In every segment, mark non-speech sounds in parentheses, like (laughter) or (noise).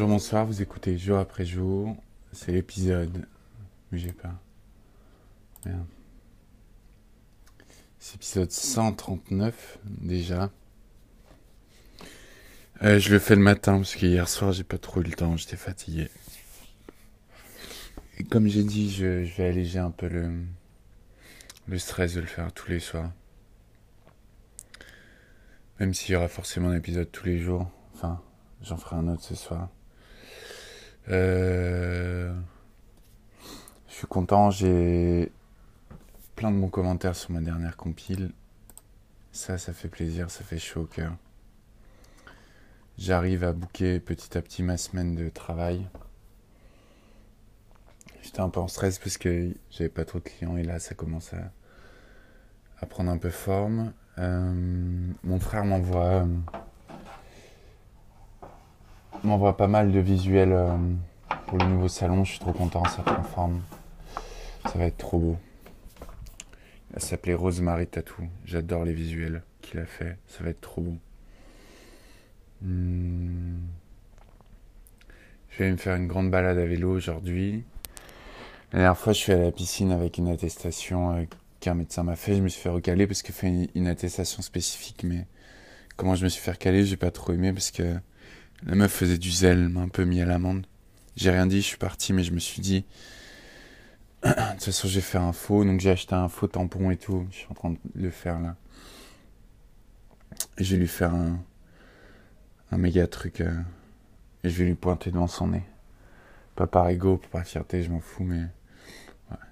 Bonjour, bonsoir, vous écoutez jour après jour. C'est l'épisode. Bougez pas. C'est l'épisode 139 déjà. Euh, je le fais le matin parce qu'hier soir j'ai pas trop eu le temps, j'étais fatigué. Et comme j'ai dit, je, je vais alléger un peu le, le stress de le faire tous les soirs. Même s'il y aura forcément un épisode tous les jours. Enfin, j'en ferai un autre ce soir. Euh, Je suis content, j'ai plein de bons commentaires sur ma dernière compile. Ça, ça fait plaisir, ça fait chaud au cœur. J'arrive à bouquer petit à petit ma semaine de travail. J'étais un peu en stress parce que j'avais pas trop de clients et là ça commence à, prendre un peu forme. Euh, mon frère m'envoie m'envoie pas mal de visuels euh, pour le nouveau salon. Je suis trop content, ça prend forme. Ça va être trop beau. Elle s'appelait Rosemary Tattoo. J'adore les visuels qu'il a fait. Ça va être trop beau. Hmm. Je vais me faire une grande balade à vélo aujourd'hui. La dernière fois, je suis à la piscine avec une attestation euh, qu'un médecin m'a fait. Je me suis fait recaler parce qu'il fait une, une attestation spécifique. Mais comment je me suis fait recaler, j'ai pas trop aimé parce que la meuf faisait du zèle, m'a un peu mis à l'amende. J'ai rien dit, je suis parti, mais je me suis dit. (clears throat) de toute façon, j'ai fait un faux, donc j'ai acheté un faux tampon et tout. Je suis en train de le faire là. Je vais lui faire un, méga truc. euh, et je vais lui pointer devant son nez. Pas par ego, pas par fierté, je m'en fous, mais.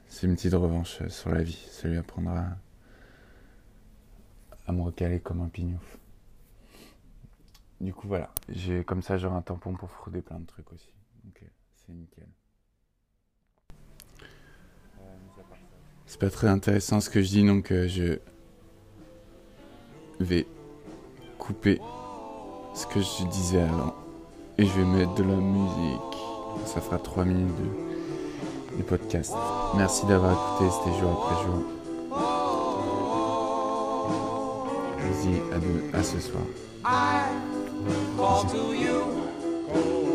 c'est une petite revanche euh, sur la vie. Ça lui apprendra à me recaler comme un pignouf. Du coup, voilà. J'ai comme ça, j'aurai un tampon pour frauder plein de trucs aussi. Donc, euh, c'est nickel. C'est pas très intéressant ce que je dis, donc euh, je vais couper ce que je disais avant. Et je vais mettre de la musique. Ça fera 3 minutes de, podcast. Merci d'avoir écouté, c'était jour après jour. Je vous dis à, à ce soir. Call to you, my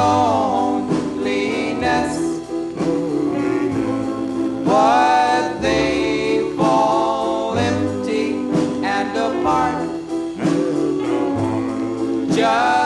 loneliness, but they fall empty and apart, just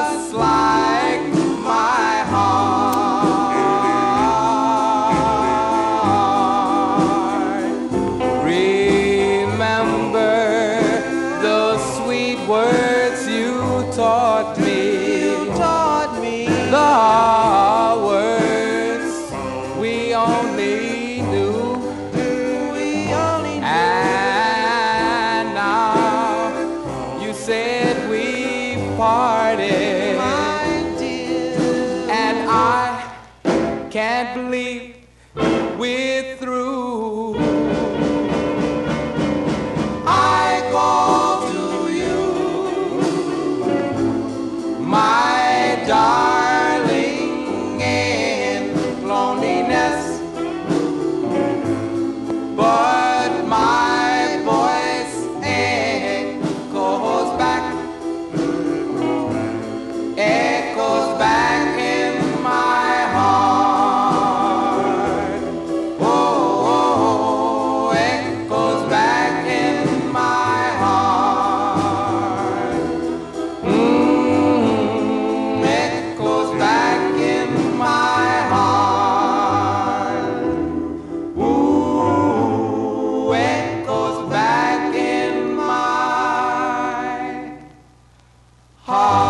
My dear. And I can't believe we're. 好。